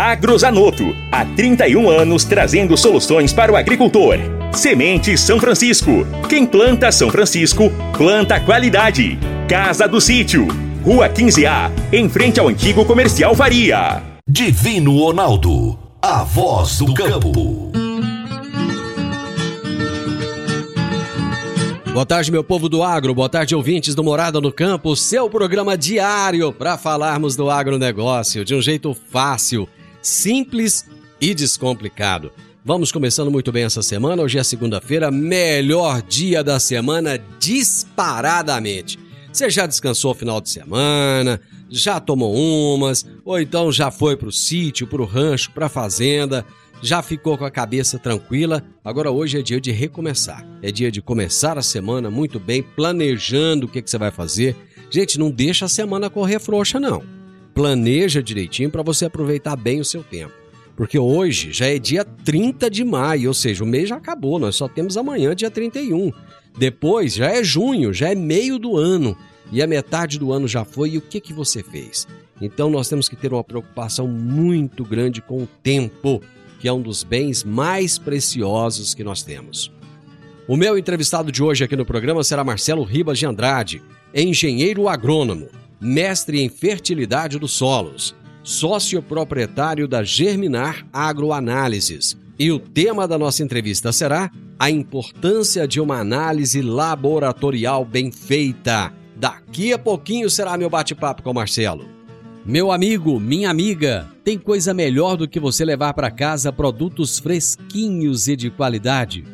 Agrozanoto. Há 31 anos trazendo soluções para o agricultor. Semente São Francisco. Quem planta São Francisco, planta qualidade. Casa do Sítio. Rua 15A, em frente ao antigo comercial Faria. Divino Ronaldo. A voz do campo. Boa tarde, meu povo do agro. Boa tarde, ouvintes do Morada no Campo. Seu programa diário para falarmos do agronegócio de um jeito fácil, simples e descomplicado. Vamos começando muito bem essa semana. Hoje é segunda-feira, melhor dia da semana disparadamente. Você já descansou o final de semana? Já tomou umas? Ou então já foi pro sítio, pro rancho, pra fazenda? Já ficou com a cabeça tranquila? Agora hoje é dia de recomeçar. É dia de começar a semana muito bem, planejando o que, que você vai fazer. Gente, não deixa a semana correr frouxa, não. Planeja direitinho para você aproveitar bem o seu tempo. Porque hoje já é dia 30 de maio, ou seja, o mês já acabou, nós só temos amanhã, dia 31. Depois já é junho, já é meio do ano. E a metade do ano já foi, e o que, que você fez? Então nós temos que ter uma preocupação muito grande com o tempo que é um dos bens mais preciosos que nós temos. O meu entrevistado de hoje aqui no programa será Marcelo Ribas de Andrade, engenheiro agrônomo, mestre em fertilidade dos solos, sócio proprietário da Germinar Agroanálises. E o tema da nossa entrevista será a importância de uma análise laboratorial bem feita. Daqui a pouquinho será meu bate-papo com o Marcelo. Meu amigo, minha amiga, tem coisa melhor do que você levar para casa produtos fresquinhos e de qualidade?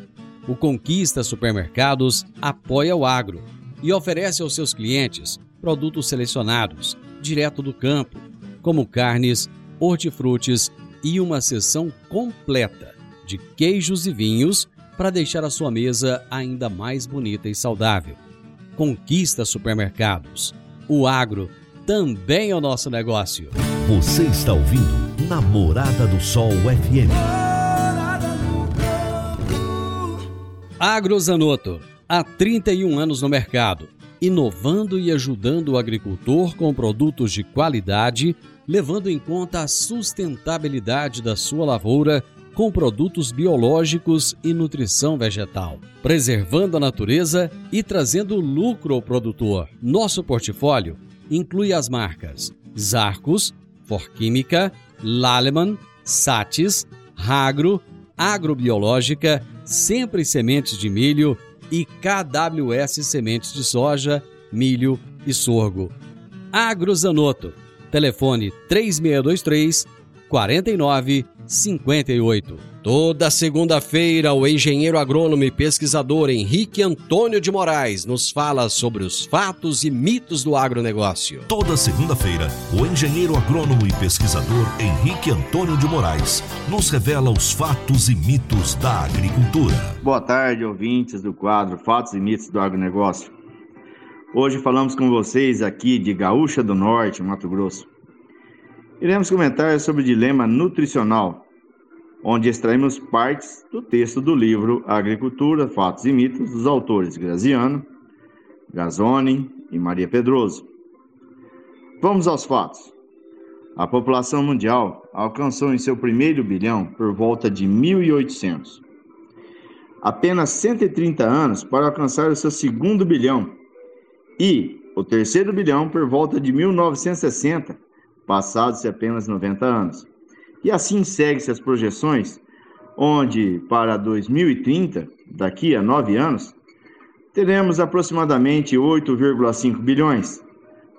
O Conquista Supermercados apoia o agro e oferece aos seus clientes produtos selecionados, direto do campo, como carnes, hortifrutis e uma seção completa de queijos e vinhos para deixar a sua mesa ainda mais bonita e saudável. Conquista Supermercados. O agro também é o nosso negócio. Você está ouvindo Namorada do Sol FM. Agrozanoto, há 31 anos no mercado, inovando e ajudando o agricultor com produtos de qualidade, levando em conta a sustentabilidade da sua lavoura com produtos biológicos e nutrição vegetal, preservando a natureza e trazendo lucro ao produtor. Nosso portfólio inclui as marcas Zarcos, Forquímica, Laleman, Satis, Ragro, Agrobiológica, Sempre Sementes de Milho e KWS Sementes de Soja, Milho e Sorgo. Agrozanoto. Telefone 3623 4958. Toda segunda-feira, o engenheiro agrônomo e pesquisador Henrique Antônio de Moraes nos fala sobre os fatos e mitos do agronegócio. Toda segunda-feira, o engenheiro agrônomo e pesquisador Henrique Antônio de Moraes nos revela os fatos e mitos da agricultura. Boa tarde, ouvintes do quadro Fatos e Mitos do Agronegócio. Hoje falamos com vocês aqui de Gaúcha do Norte, Mato Grosso. Iremos comentar sobre o dilema nutricional, onde extraímos partes do texto do livro Agricultura, Fatos e Mitos, dos autores Graziano, Gazzoni e Maria Pedroso. Vamos aos fatos. A população mundial alcançou em seu primeiro bilhão por volta de 1800. Apenas 130 anos para alcançar o seu segundo bilhão e o terceiro bilhão por volta de 1960, passados-se apenas 90 anos E assim segue-se as projeções, onde para 2030, daqui a nove anos, teremos aproximadamente 8,5 bilhões.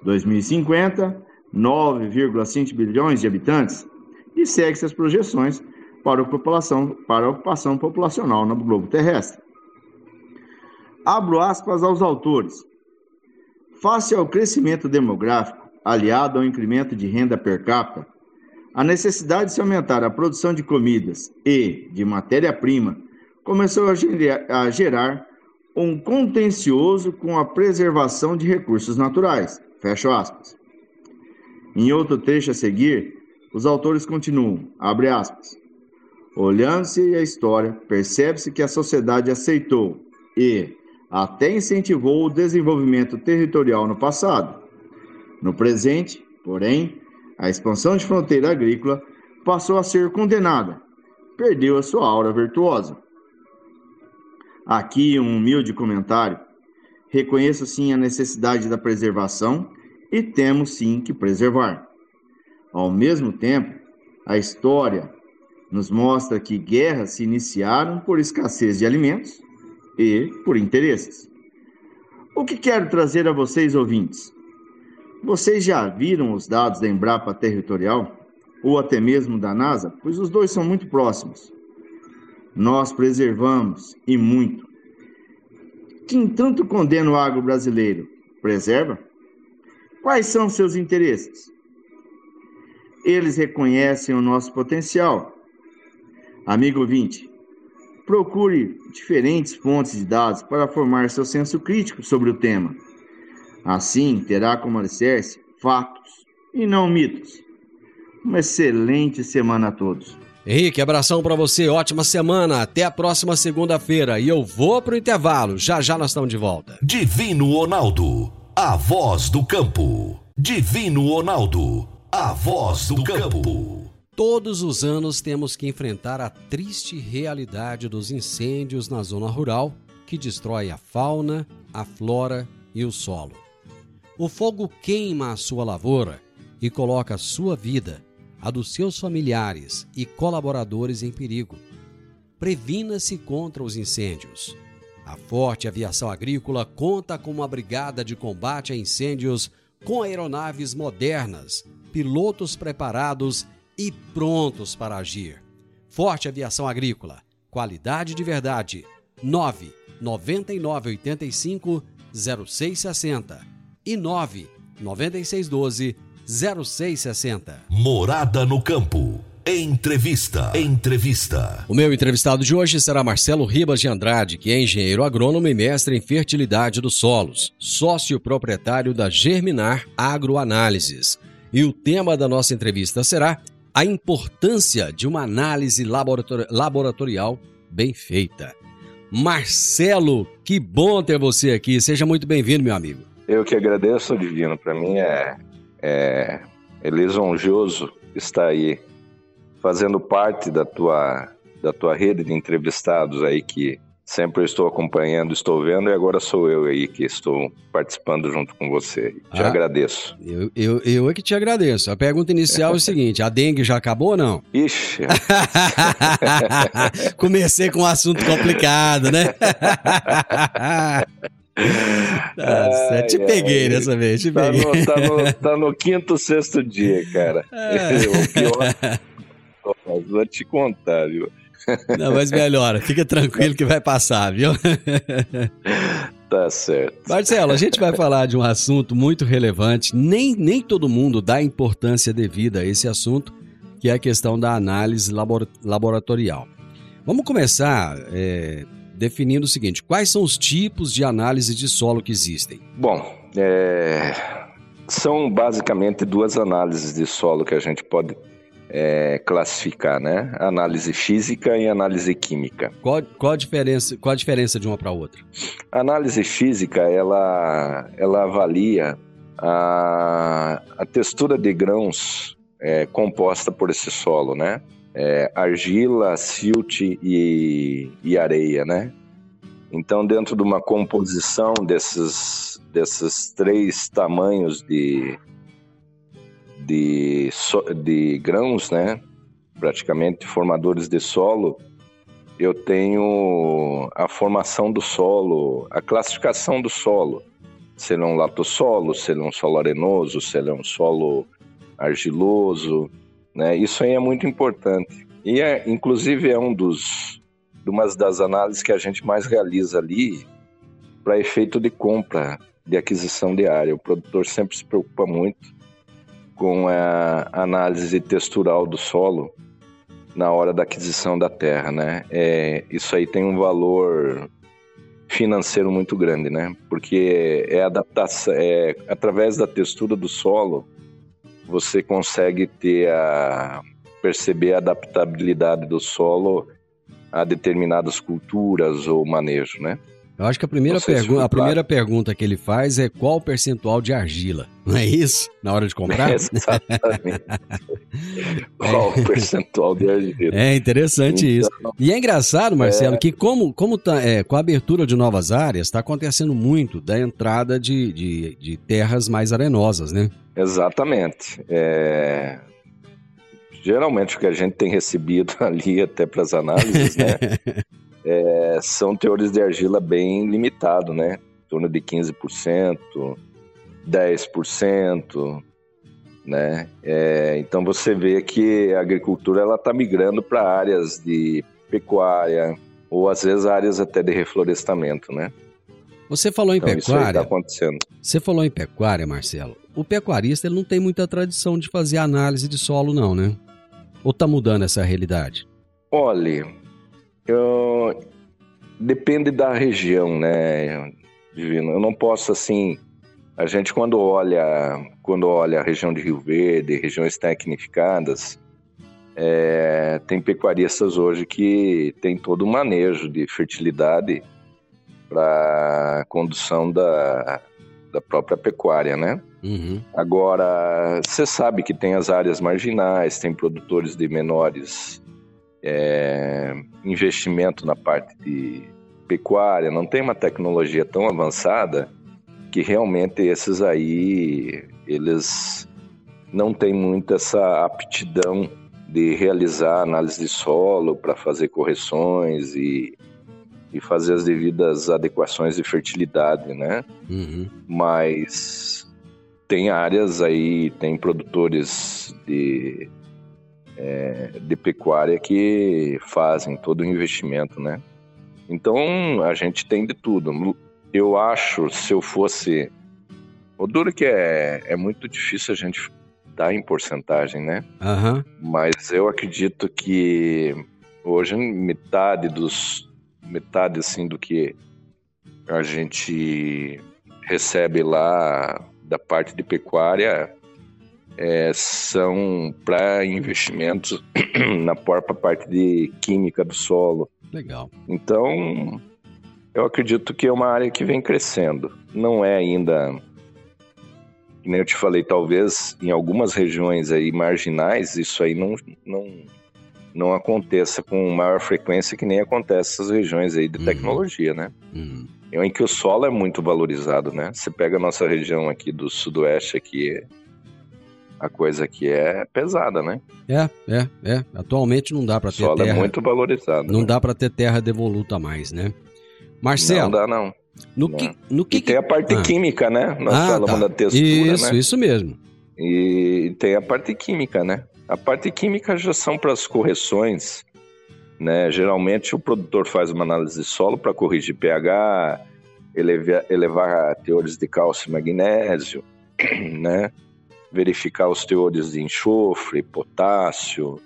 2050, 9,5 bilhões de habitantes. E segue-se as projeções para a, população, para a ocupação populacional no globo terrestre. Abro aspas aos autores. Face ao crescimento demográfico, aliado ao incremento de renda per capita, a necessidade de se aumentar a produção de comidas e de matéria-prima começou a gerar um contencioso com a preservação de recursos naturais. Fecha aspas. Em outro trecho a seguir, os autores continuam, abre aspas. Olhando-se a história, percebe-se que a sociedade aceitou e até incentivou o desenvolvimento territorial no passado. No presente, porém, a expansão de fronteira agrícola passou a ser condenada, perdeu a sua aura virtuosa. Aqui um humilde comentário. Reconheço sim a necessidade da preservação e temos sim que preservar. Ao mesmo tempo, a história nos mostra que guerras se iniciaram por escassez de alimentos e por interesses. O que quero trazer a vocês, ouvintes? Vocês já viram os dados da Embrapa Territorial ou até mesmo da NASA? Pois os dois são muito próximos. Nós preservamos e muito. Quem tanto condena o agro brasileiro, preserva? Quais são seus interesses? Eles reconhecem o nosso potencial. Amigo ouvinte, procure diferentes fontes de dados para formar seu senso crítico sobre o tema. Assim, terá como alicerce fatos e não mitos. Uma excelente semana a todos. Henrique, abração para você, ótima semana, até a próxima segunda-feira e eu vou pro intervalo, já já nós estamos de volta. Divino Ronaldo, a voz do campo. Divino Ronaldo, a voz do campo. Todos os anos temos que enfrentar a triste realidade dos incêndios na zona rural que destrói a fauna, a flora e o solo. O fogo queima a sua lavoura e coloca a sua vida, a dos seus familiares e colaboradores em perigo. Previna-se contra os incêndios. A Forte Aviação Agrícola conta com uma brigada de combate a incêndios com aeronaves modernas, pilotos preparados e prontos para agir. Forte Aviação Agrícola, qualidade de verdade. 9 9985 0660 e 9 9612 0660. Morada no campo. Entrevista. Entrevista. O meu entrevistado de hoje será Marcelo Ribas de Andrade, que é engenheiro agrônomo e mestre em fertilidade dos solos, sócio proprietário da Germinar Agroanálises. E o tema da nossa entrevista será a importância de uma análise laboratori laboratorial bem feita. Marcelo, que bom ter você aqui. Seja muito bem-vindo, meu amigo. Eu que agradeço, Divino. Para mim é, é, é lisonjoso estar aí fazendo parte da tua, da tua rede de entrevistados aí que sempre estou acompanhando, estou vendo, e agora sou eu aí que estou participando junto com você. Te ah, agradeço. Eu, eu, eu é que te agradeço. A pergunta inicial é o seguinte: a dengue já acabou ou não? Ixi. Comecei com um assunto complicado, né? Nossa, ai, te peguei ai, nessa vez, te tá peguei. No, tá, no, tá no quinto, sexto dia, cara. o pior. Vou te contar, viu? Não, mas melhora, fica tranquilo que vai passar, viu? Tá certo. Marcelo, a gente vai falar de um assunto muito relevante. Nem, nem todo mundo dá importância devida a esse assunto, que é a questão da análise laboratorial. Vamos começar é, definindo o seguinte: quais são os tipos de análise de solo que existem? Bom, é, são basicamente duas análises de solo que a gente pode é, classificar, né? Análise física e análise química. Qual, qual, a, diferença, qual a diferença de uma para outra? A análise física, ela, ela avalia a, a textura de grãos é, composta por esse solo, né? É, argila, silt e, e areia, né? Então, dentro de uma composição desses, desses três tamanhos de, de, de grãos, né? praticamente formadores de solo, eu tenho a formação do solo, a classificação do solo. Se ele é um latossolo, se ele é um solo arenoso, se ele é um solo argiloso, né? Isso aí é muito importante. E é, inclusive é um dos umas das análises que a gente mais realiza ali para efeito de compra, de aquisição de área. O produtor sempre se preocupa muito com a análise textural do solo na hora da aquisição da terra, né? É, isso aí tem um valor financeiro muito grande, né? Porque é adaptação, é através da textura do solo você consegue ter a perceber a adaptabilidade do solo a determinadas culturas ou manejo, né? Eu acho que a primeira, pergu a primeira pergunta que ele faz é qual o percentual de argila, não é isso? Na hora de comprar? Exatamente. qual o percentual de argila? É interessante então, isso. E é engraçado, Marcelo, é... que como, como tá, é, com a abertura de novas áreas, está acontecendo muito da entrada de, de, de, terras mais arenosas, né? Exatamente. É... Geralmente o que a gente tem recebido ali até para as análises, né? É, são teores de argila bem limitado, né? Em torno de 15%, 10%, né? É, então você vê que a agricultura ela está migrando para áreas de pecuária ou às vezes áreas até de reflorestamento, né? Você falou em então, pecuária. Isso tá acontecendo. Você falou em pecuária, Marcelo. O pecuarista ele não tem muita tradição de fazer análise de solo, não, né? Ou tá mudando essa realidade? Olha, eu... depende da região, né, Divino? Eu não posso assim. A gente quando olha, quando olha a região de Rio Verde, regiões tecnificadas, é, tem pecuaristas hoje que tem todo o manejo de fertilidade para condução da, da própria pecuária, né? Uhum. Agora, você sabe que tem as áreas marginais, tem produtores de menores é, investimento na parte de pecuária, não tem uma tecnologia tão avançada que realmente esses aí, eles não têm muito essa aptidão de realizar análise de solo para fazer correções e, e fazer as devidas adequações de fertilidade, né? Uhum. Mas tem áreas aí, tem produtores de é, de pecuária que fazem todo o investimento, né? Então a gente tem de tudo. Eu acho, se eu fosse. O duro que é, é muito difícil a gente dar em porcentagem, né? Uhum. Mas eu acredito que hoje metade dos. metade assim do que a gente recebe lá da parte de pecuária é, são para investimentos na própria parte de química do solo. Legal. Então, eu acredito que é uma área que vem crescendo. Não é ainda, nem eu te falei, talvez em algumas regiões aí marginais isso aí não, não, não aconteça com maior frequência que nem acontece nessas regiões aí de uhum. tecnologia, né? Uhum. Em que o solo é muito valorizado, né? Você pega a nossa região aqui do sudoeste aqui, a coisa aqui é pesada, né? É, é, é. Atualmente não dá para ter solo terra. é muito valorizado. Não né? dá para ter terra devoluta mais, né? Marcelo. Não dá, não. No não. que, no que, e tem a parte ah. química, né? Nós ah, falamos tá. da textura, isso, né? Isso, mesmo. E tem a parte química, né? A parte química já são para as correções, né? Geralmente o produtor faz uma análise de solo para corrigir pH, elevar, elevar teores de cálcio e magnésio, né? Verificar os teores de enxofre, potássio,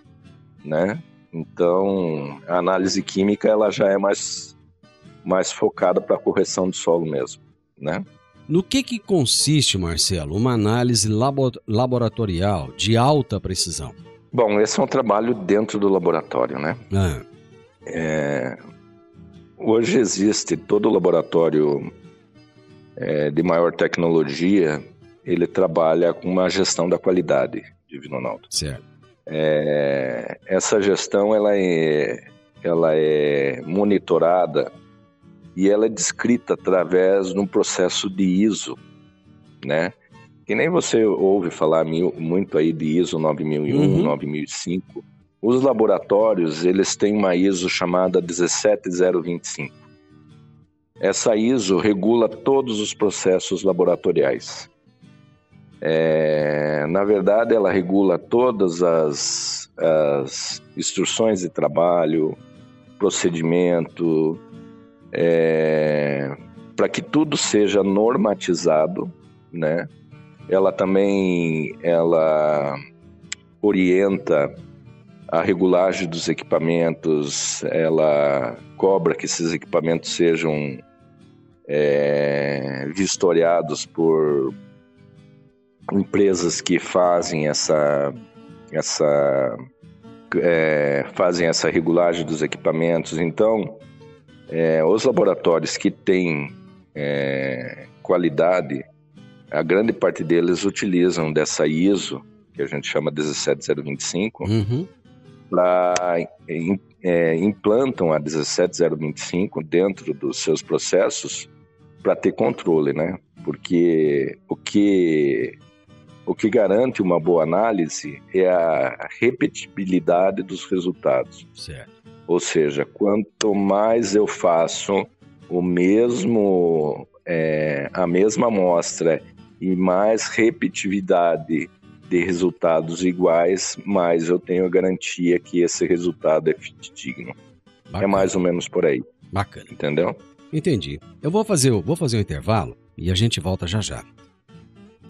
né? Então, a análise química ela já é mais, mais focada para a correção do solo mesmo, né? No que, que consiste, Marcelo, uma análise labo laboratorial de alta precisão? Bom, esse é um trabalho dentro do laboratório, né? Ah. É, hoje existe todo o laboratório é, de maior tecnologia ele trabalha com uma gestão da qualidade, Divino Ronaldo. Certo. É, essa gestão ela é, ela é monitorada e ela é descrita através de um processo de ISO, né? Que nem você ouve falar mil, muito aí de ISO 9001, uhum. 9005. os laboratórios eles têm uma ISO chamada 17025. Essa ISO regula todos os processos laboratoriais. É, na verdade, ela regula todas as, as instruções de trabalho, procedimento, é, para que tudo seja normatizado, né? Ela também ela orienta a regulagem dos equipamentos, ela cobra que esses equipamentos sejam é, vistoriados por empresas que fazem essa, essa é, fazem essa regulagem dos equipamentos. Então, é, os laboratórios que têm é, qualidade, a grande parte deles utilizam dessa ISO, que a gente chama 17025, uhum. para é, implantam a 17025 dentro dos seus processos para ter controle, né? Porque o que o que garante uma boa análise é a repetibilidade dos resultados. Certo. Ou seja, quanto mais eu faço o mesmo, é, a mesma amostra e mais repetitividade de resultados iguais, mais eu tenho a garantia que esse resultado é fidedigno. É mais ou menos por aí. Bacana. Entendeu? Entendi. Eu vou fazer, vou fazer um intervalo e a gente volta já já.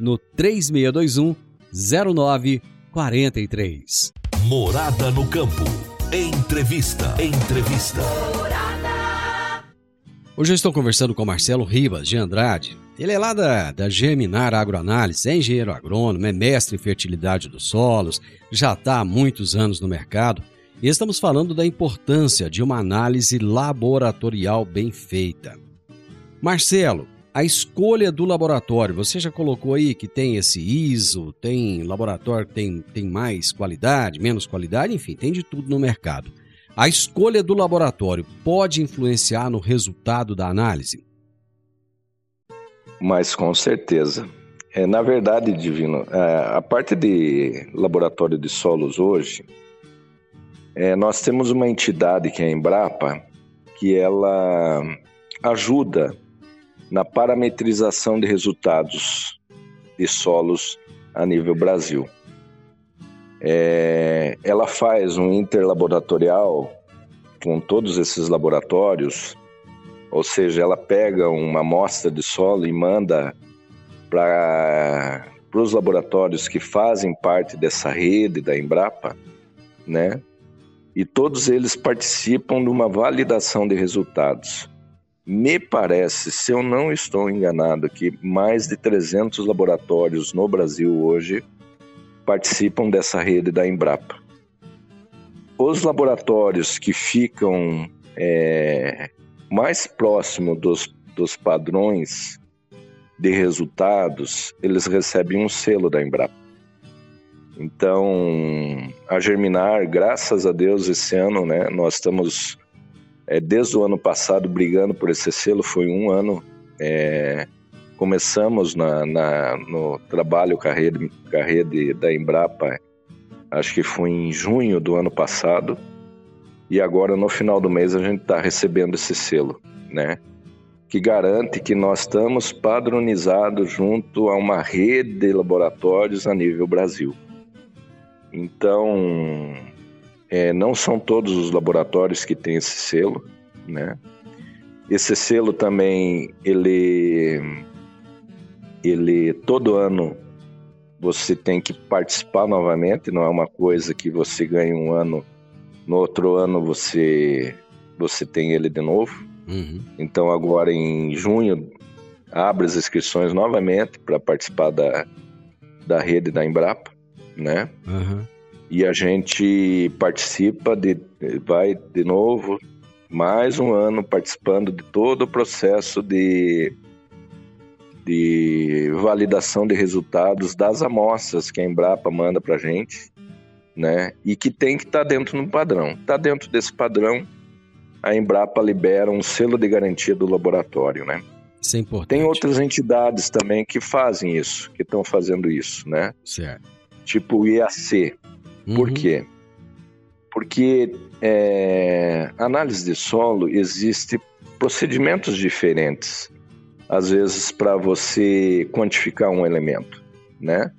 no 3621 0943. Morada no campo. Entrevista. Entrevista. Hoje eu estou conversando com Marcelo Ribas de Andrade. Ele é lá da, da Geminar Agroanálise, é engenheiro agrônomo, é mestre em fertilidade dos solos, já está há muitos anos no mercado. E estamos falando da importância de uma análise laboratorial bem feita. Marcelo, a escolha do laboratório, você já colocou aí que tem esse ISO, tem laboratório que tem, tem mais qualidade, menos qualidade, enfim, tem de tudo no mercado. A escolha do laboratório pode influenciar no resultado da análise? Mas com certeza. É, na verdade, Divino, é, a parte de laboratório de solos hoje, é, nós temos uma entidade que é a Embrapa, que ela ajuda na parametrização de resultados de solos a nível Brasil. É, ela faz um interlaboratorial com todos esses laboratórios, ou seja, ela pega uma amostra de solo e manda para os laboratórios que fazem parte dessa rede da Embrapa, né? E todos eles participam de uma validação de resultados. Me parece, se eu não estou enganado, que mais de 300 laboratórios no Brasil hoje participam dessa rede da Embrapa. Os laboratórios que ficam é, mais próximo dos, dos padrões de resultados, eles recebem um selo da Embrapa. Então, a Germinar, graças a Deus, esse ano, né, nós estamos, é, desde o ano passado, brigando por esse selo, foi um ano. É, começamos na, na, no trabalho com a rede, com a rede da Embrapa, acho que foi em junho do ano passado, e agora no final do mês a gente está recebendo esse selo, né? Que garante que nós estamos padronizados junto a uma rede de laboratórios a nível Brasil. Então, é, não são todos os laboratórios que têm esse selo, né? Esse selo também, ele, ele todo ano você tem que participar novamente, não é uma coisa que você ganha um ano, no outro ano você, você tem ele de novo. Uhum. Então agora em junho abre as inscrições novamente para participar da, da rede da Embrapa né? Uhum. E a gente participa de, vai de novo mais um ano participando de todo o processo de, de validação de resultados das amostras que a Embrapa manda para a gente, né? E que tem que estar tá dentro do padrão. Está dentro desse padrão, a Embrapa libera um selo de garantia do laboratório, né? Isso é importante. Tem outras entidades também que fazem isso, que estão fazendo isso, né? Certo tipo IAC. Uhum. Por quê? Porque é, análise de solo existe procedimentos diferentes, às vezes para você quantificar um elemento, né?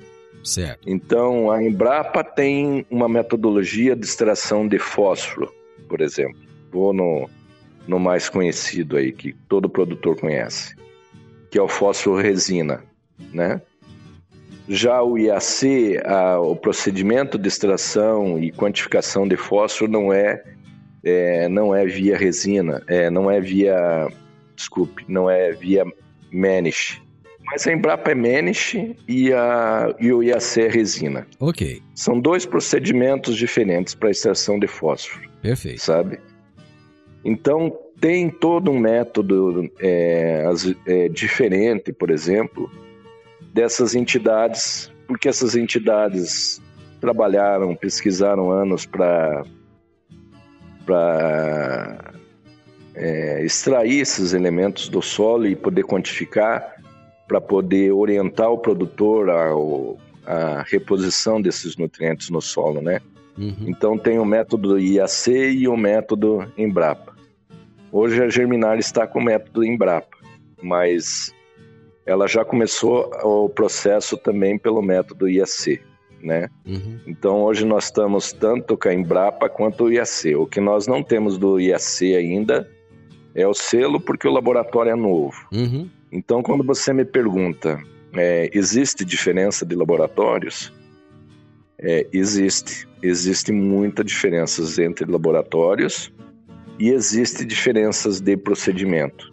Certo. Então a Embrapa tem uma metodologia de extração de fósforo, por exemplo. Vou no, no mais conhecido aí que todo produtor conhece, que é o fósforo resina, né? Já o IAC, a, o procedimento de extração e quantificação de fósforo não é, é não é via resina, é, não é via, desculpe, não é via Manish. Mas a Embrapa é Manish e, a, e o IAC é resina. Ok. São dois procedimentos diferentes para extração de fósforo. Perfeito. Sabe? Então, tem todo um método é, é, diferente, por exemplo, dessas entidades, porque essas entidades trabalharam, pesquisaram anos para para é, extrair esses elementos do solo e poder quantificar, para poder orientar o produtor ao, a reposição desses nutrientes no solo, né? Uhum. Então tem o método IAC e o método Embrapa. Hoje a Germinar está com o método Embrapa, mas ela já começou o processo também pelo método IAC, né? Uhum. Então hoje nós estamos tanto com a Embrapa quanto o IAC. O que nós não temos do IAC ainda é o selo porque o laboratório é novo. Uhum. Então quando você me pergunta, é, existe diferença de laboratórios? É, existe, existe muita diferenças entre laboratórios e existe diferenças de procedimento.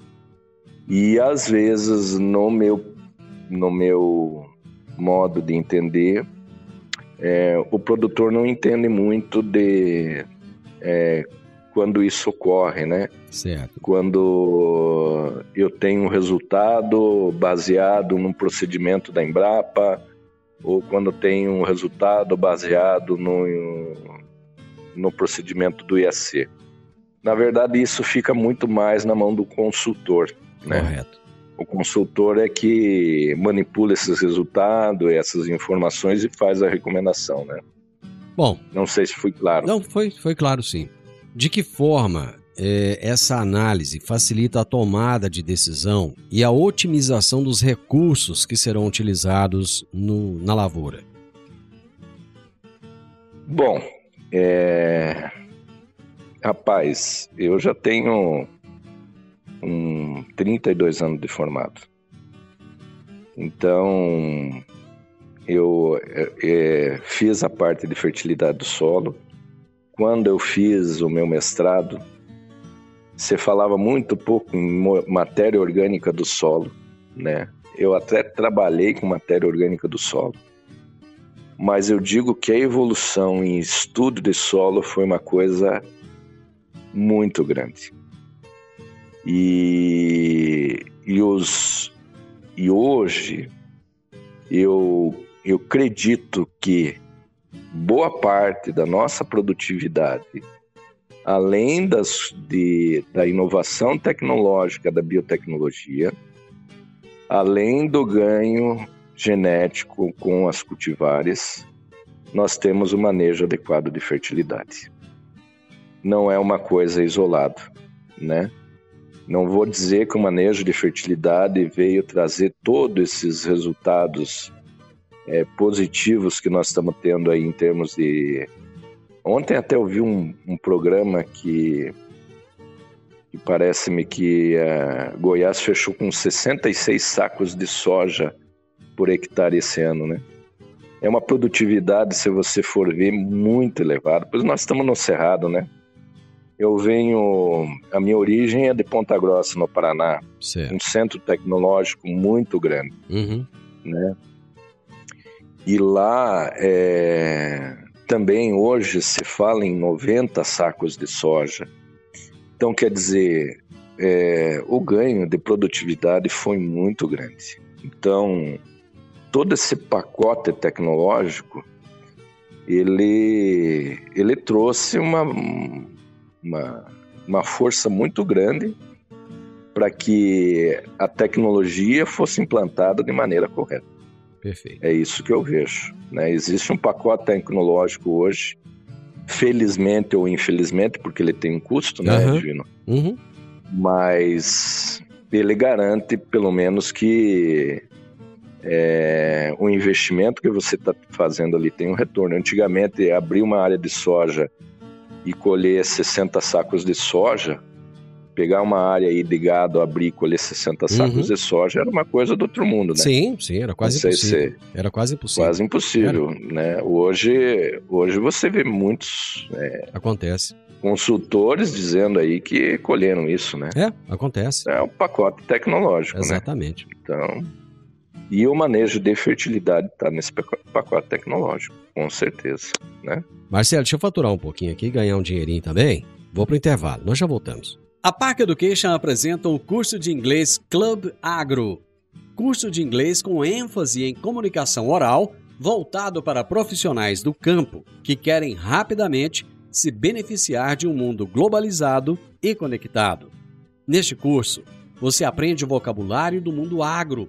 E às vezes no meu no meu modo de entender, é, o produtor não entende muito de é, quando isso ocorre, né? Certo. Quando eu tenho um resultado baseado num procedimento da Embrapa, ou quando tenho um resultado baseado no, no procedimento do IAC. Na verdade, isso fica muito mais na mão do consultor. Né? Correto. O consultor é que manipula esses resultados, essas informações e faz a recomendação, né? Bom. Não sei se foi claro. Não, foi, foi claro sim. De que forma é, essa análise facilita a tomada de decisão e a otimização dos recursos que serão utilizados no, na lavoura? Bom, é... rapaz, eu já tenho com 32 anos de formado. Então, eu é, fiz a parte de fertilidade do solo. Quando eu fiz o meu mestrado, você falava muito pouco em matéria orgânica do solo, né? Eu até trabalhei com matéria orgânica do solo, mas eu digo que a evolução em estudo de solo foi uma coisa muito grande. E, e, os, e hoje eu, eu acredito que boa parte da nossa produtividade, além das, de, da inovação tecnológica da biotecnologia, além do ganho genético com as cultivares, nós temos o manejo adequado de fertilidade. Não é uma coisa isolada, né? Não vou dizer que o manejo de fertilidade veio trazer todos esses resultados é, positivos que nós estamos tendo aí em termos de. Ontem até eu vi um, um programa que, que parece-me que uh, Goiás fechou com 66 sacos de soja por hectare esse ano, né? É uma produtividade, se você for ver, muito elevada. Pois nós estamos no Cerrado, né? Eu venho. A minha origem é de Ponta Grossa, no Paraná. Certo. Um centro tecnológico muito grande. Uhum. Né? E lá é, também hoje se fala em 90 sacos de soja. Então, quer dizer, é, o ganho de produtividade foi muito grande. Então, todo esse pacote tecnológico, ele, ele trouxe uma, uma, uma força muito grande para que a tecnologia fosse implantada de maneira correta. Perfeito. É isso que eu vejo. Né? Existe um pacote tecnológico hoje, felizmente ou infelizmente, porque ele tem um custo, né, Aham. Divino? Uhum. Mas ele garante, pelo menos, que é, o investimento que você está fazendo ali tem um retorno. Antigamente, abrir uma área de soja e colher 60 sacos de soja, pegar uma área aí de gado, abrir e colher 60 sacos Uhum. de soja era uma coisa do outro mundo, né? Sim, sim, era quase impossível. se- Era quase impossível. Quase impossível, né? Hoje, hoje você vê muitos é, Acontece. consultores dizendo aí que colheram isso, né? É, acontece. É um pacote tecnológico, né? Exatamente. Então, e o manejo de fertilidade está nesse paco- pacote tecnológico, com certeza, né? Marcelo, deixa eu faturar um pouquinho aqui e ganhar um dinheirinho também. Vou pro intervalo, nós já voltamos. A Park Education apresenta o curso de inglês Club Agro. Curso de inglês com ênfase em comunicação oral, voltado para profissionais do campo que querem rapidamente se beneficiar de um mundo globalizado e conectado. Neste curso, você aprende o vocabulário do mundo agro,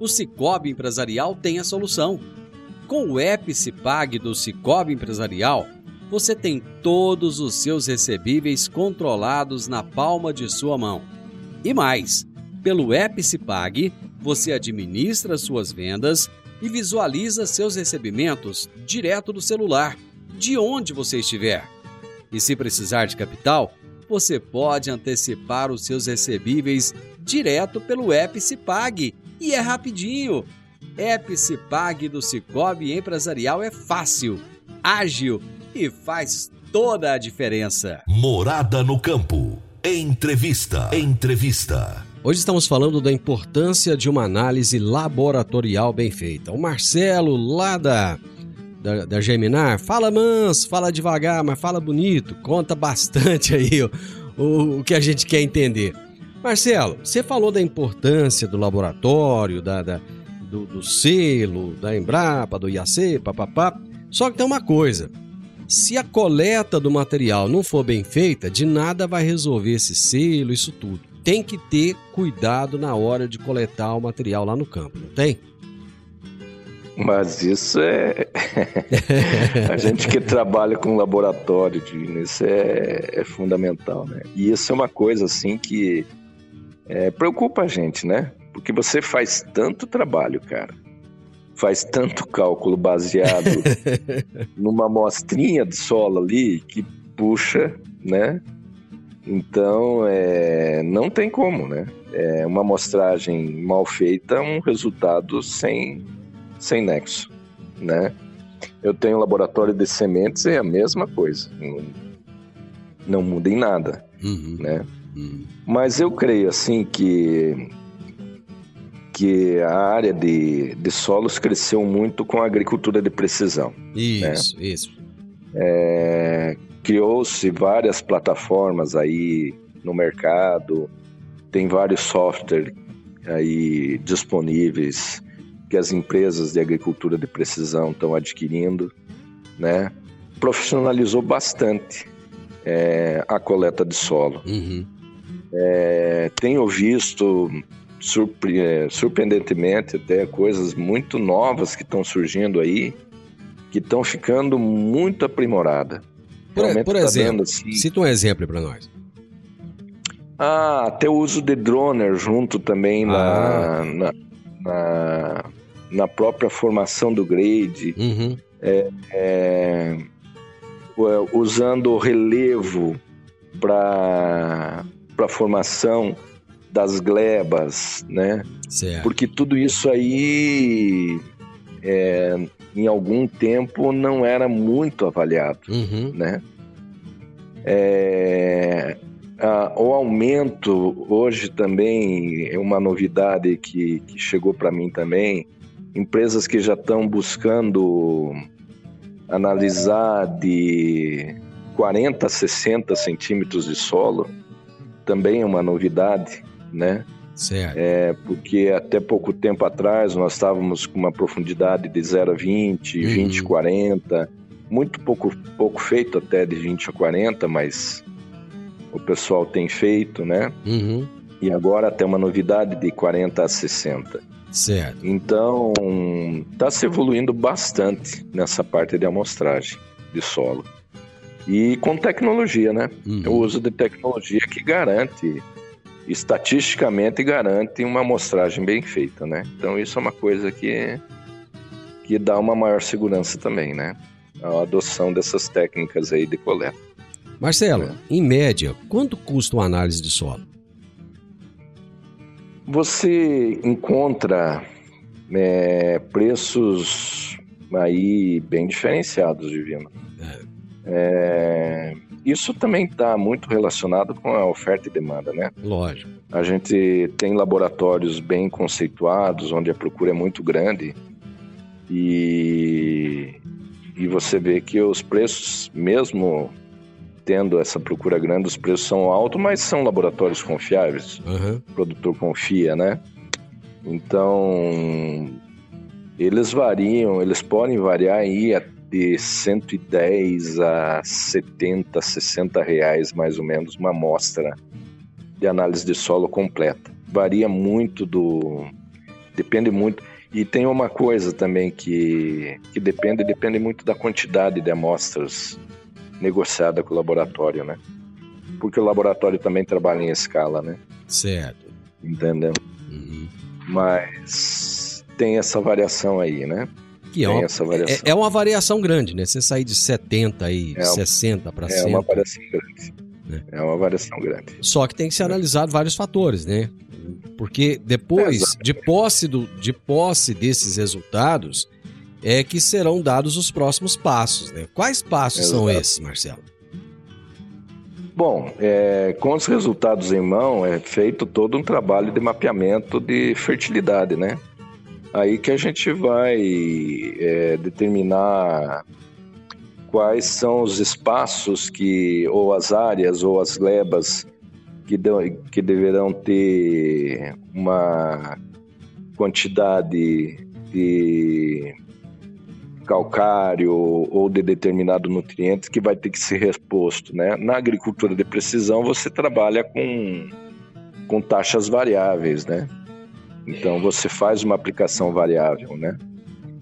O Cicobi Empresarial tem a solução. Com o app do Cicobi Empresarial, você tem todos os seus recebíveis controlados na palma de sua mão. E mais, pelo app você administra suas vendas e visualiza seus recebimentos direto do celular, de onde você estiver. E se precisar de capital, você pode antecipar os seus recebíveis direto pelo app e é rapidinho. App Cipag do Cicobi Empresarial é fácil, ágil e faz toda a diferença. Morada no campo. Entrevista. Entrevista. Hoje estamos falando da importância de uma análise laboratorial bem feita. O Marcelo, lá da, da, da Geminar, fala manso, fala devagar, mas fala bonito, conta bastante aí o, o, o que a gente quer entender. Marcelo, você falou da importância do laboratório, da, da do, do, selo, da Embrapa, do IAC, papapá. Só que tem uma coisa: se a coleta do material não for bem feita, de nada vai resolver esse selo, isso tudo. Tem que ter cuidado na hora de coletar o material lá no campo, não tem? Mas isso é. a gente que trabalha com laboratório, isso é, é, fundamental, né? E isso é uma coisa assim que é, preocupa a gente, né? Porque você faz tanto trabalho, cara. Faz tanto cálculo baseado numa amostrinha de solo ali que puxa, né? Então, é, não tem como, né? É uma amostragem mal feita, um resultado sem, sem nexo, né? Eu tenho um laboratório de sementes e é a mesma coisa. Não, não muda em nada, uhum. né? Mas eu creio, assim, que que a área de, de solos cresceu muito com a agricultura de precisão. Isso, né? isso. É, Criou-se várias plataformas aí no mercado, tem vários softwares aí disponíveis que as empresas de agricultura de precisão estão adquirindo, né? Profissionalizou bastante é, a coleta de solo. Uhum. É, tenho visto surpre é, surpreendentemente até coisas muito novas que estão surgindo aí, que estão ficando muito aprimoradas. Por, por tá exemplo, assim, cita um exemplo para nós. Ah, até o uso de droner junto também ah. na, na, na, na, própria formação do grade. Uhum. É, é, usando relevo para a formação das glebas, né? Certo. Porque tudo isso aí é, em algum tempo não era muito avaliado, uhum. né? É, a, o aumento hoje também é uma novidade que, que chegou para mim também. Empresas que já estão buscando analisar de 40 a 60 centímetros de solo também é uma novidade, né? Certo. É, porque até pouco tempo atrás nós estávamos com uma profundidade de 0 a 20, uhum. 20 a 40, muito pouco, pouco feito até de 20 a 40, mas o pessoal tem feito, né? Uhum. E agora tem uma novidade de 40 a 60. Certo. Então, está se evoluindo bastante nessa parte de amostragem de solo. E com tecnologia, né? Uhum. O uso de tecnologia que garante estatisticamente garante uma amostragem bem feita, né? Então isso é uma coisa que, que dá uma maior segurança também, né? A adoção dessas técnicas aí de coleta. Marcelo, é. em média, quanto custa uma análise de solo? Você encontra é, preços aí bem diferenciados, Divino. É. Isso também está muito relacionado com a oferta e demanda, né? Lógico. A gente tem laboratórios bem conceituados, onde a procura é muito grande e, e você vê que os preços, mesmo tendo essa procura grande, os preços são altos, mas são laboratórios confiáveis. Uhum. O produtor confia, né? Então, eles variam, eles podem variar aí de 110 a 70, 60 reais mais ou menos uma amostra de análise de solo completa. Varia muito do. Depende muito. E tem uma coisa também que, que depende, depende muito da quantidade de amostras negociada com o laboratório, né? Porque o laboratório também trabalha em escala, né? Certo. Entendeu? Uhum. Mas tem essa variação aí, né? Que é uma, é, é, uma variação grande, né? Você sair de 70 e é 60 para 100. É uma variação grande. Né? É uma variação grande. Só que tem que ser analisado vários fatores, né? Porque depois, de posse, do, de posse desses resultados, é que serão dados os próximos passos, né? Quais passos Exato. são esses, Marcelo? Bom, é, com os resultados em mão, é feito todo um trabalho de mapeamento de fertilidade, né? Aí que a gente vai é, determinar quais são os espaços que, ou as áreas, ou as glebas que, de, que deverão ter uma quantidade de calcário ou de determinado nutriente que vai ter que ser reposto, né? Na agricultura de precisão você trabalha com, com taxas variáveis, né? Então você faz uma aplicação variável, né?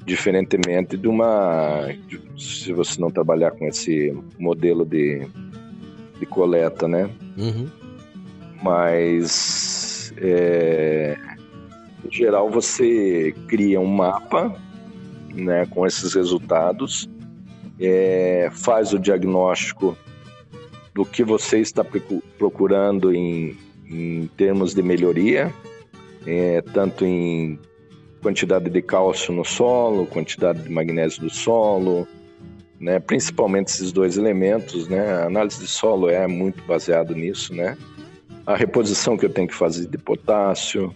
diferentemente de uma. se você não trabalhar com esse modelo de, de coleta, né? Uhum. Mas, é, em geral, você cria um mapa né, com esses resultados, é, faz o diagnóstico do que você está procu- procurando em, em termos de melhoria, é, tanto em quantidade de cálcio no solo, quantidade de magnésio do solo, né, principalmente esses dois elementos, né, a análise de solo é muito baseado nisso, né, a reposição que eu tenho que fazer de potássio,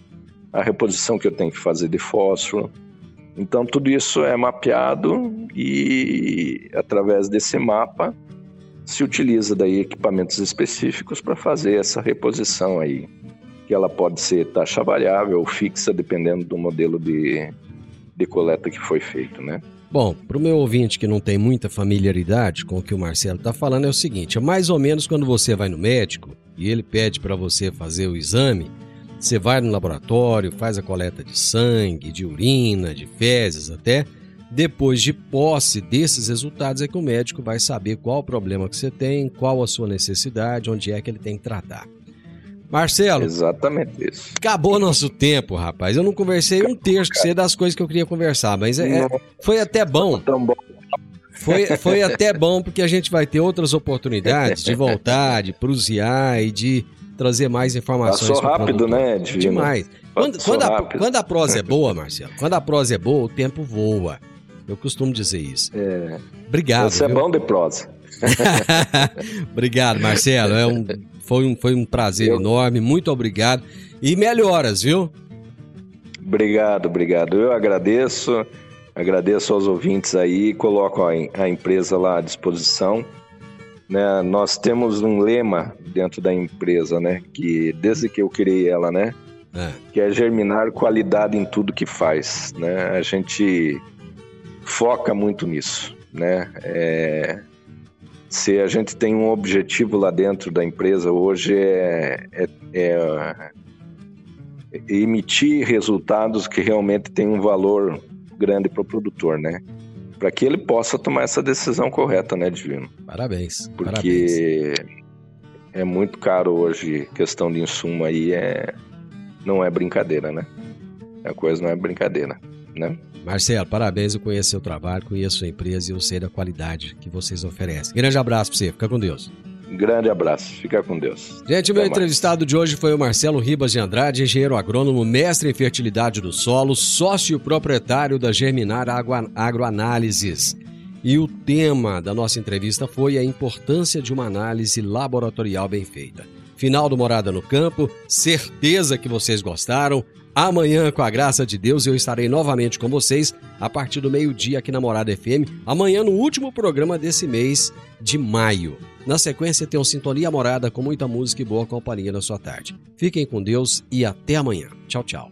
a reposição que eu tenho que fazer de fósforo. Então tudo isso é mapeado e através desse mapa se utiliza daí equipamentos específicos para fazer essa reposição aí, que ela pode ser taxa variável ou fixa dependendo do modelo de, de coleta que foi feito, né? Bom, para o meu ouvinte que não tem muita familiaridade com o que o Marcelo está falando, é o seguinte: é mais ou menos quando você vai no médico e ele pede para você fazer o exame, você vai no laboratório, faz a coleta de sangue, de urina, de fezes até. Depois de posse desses resultados, é que o médico vai saber qual o problema que você tem, qual a sua necessidade, onde é que ele tem que tratar. Marcelo, Exatamente isso. acabou nosso tempo, rapaz. Eu não conversei um terço você das coisas que eu queria conversar, mas é- é- foi até bom. Tão bom. Foi, foi até bom porque a gente vai ter outras oportunidades de voltar, de prusear e de trazer mais informações. Passou rápido, né, Divino? Demais. Quando, quando, a, quando a prosa é boa, Marcelo, quando a prosa é boa, o tempo voa. Eu costumo dizer isso. É, Obrigado. você é viu? bom de prosa. obrigado, Marcelo. É um, foi, um, foi um prazer Eu- enorme. Muito obrigado. E melhoras, viu? Obrigado, obrigado. Eu agradeço, agradeço aos ouvintes aí, coloco a, em- a empresa lá à disposição. Né, nós temos um lema dentro da empresa, né, que desde que eu criei ela, né, É. que é germinar qualidade em tudo que faz, né? A gente foca muito nisso, né? É, se a gente tem um objetivo lá dentro da empresa hoje é, é- é emitir resultados que realmente têm um valor grande para o produtor, né? Para que ele possa tomar essa decisão correta, né, Divino? Parabéns. Parabéns. Porque é muito caro hoje, questão de insumo aí é não é brincadeira, né? A coisa não é brincadeira, né? Marcelo, parabéns. Eu conheço seu trabalho, conheço sua empresa e eu sei da qualidade que vocês oferecem. Grande abraço para você. Fica com Deus. Grande abraço, fica com Deus. Gente, o meu entrevistado de hoje foi o Marcelo Ribas de Andrade, engenheiro agrônomo, mestre em fertilidade do solo, sócio proprietário da Germinar Agroanálises. E o tema da nossa entrevista foi a importância de uma análise laboratorial bem feita. Final do Morada no Campo, certeza que vocês gostaram. Amanhã, com a graça de Deus, eu estarei novamente com vocês a partir do meio-dia aqui na Morada FM. Amanhã, no último programa desse mês de maio. Na sequência, tem um Sintonia Morada com muita música e boa companhia na sua tarde. Fiquem com Deus e até amanhã. Tchau, tchau.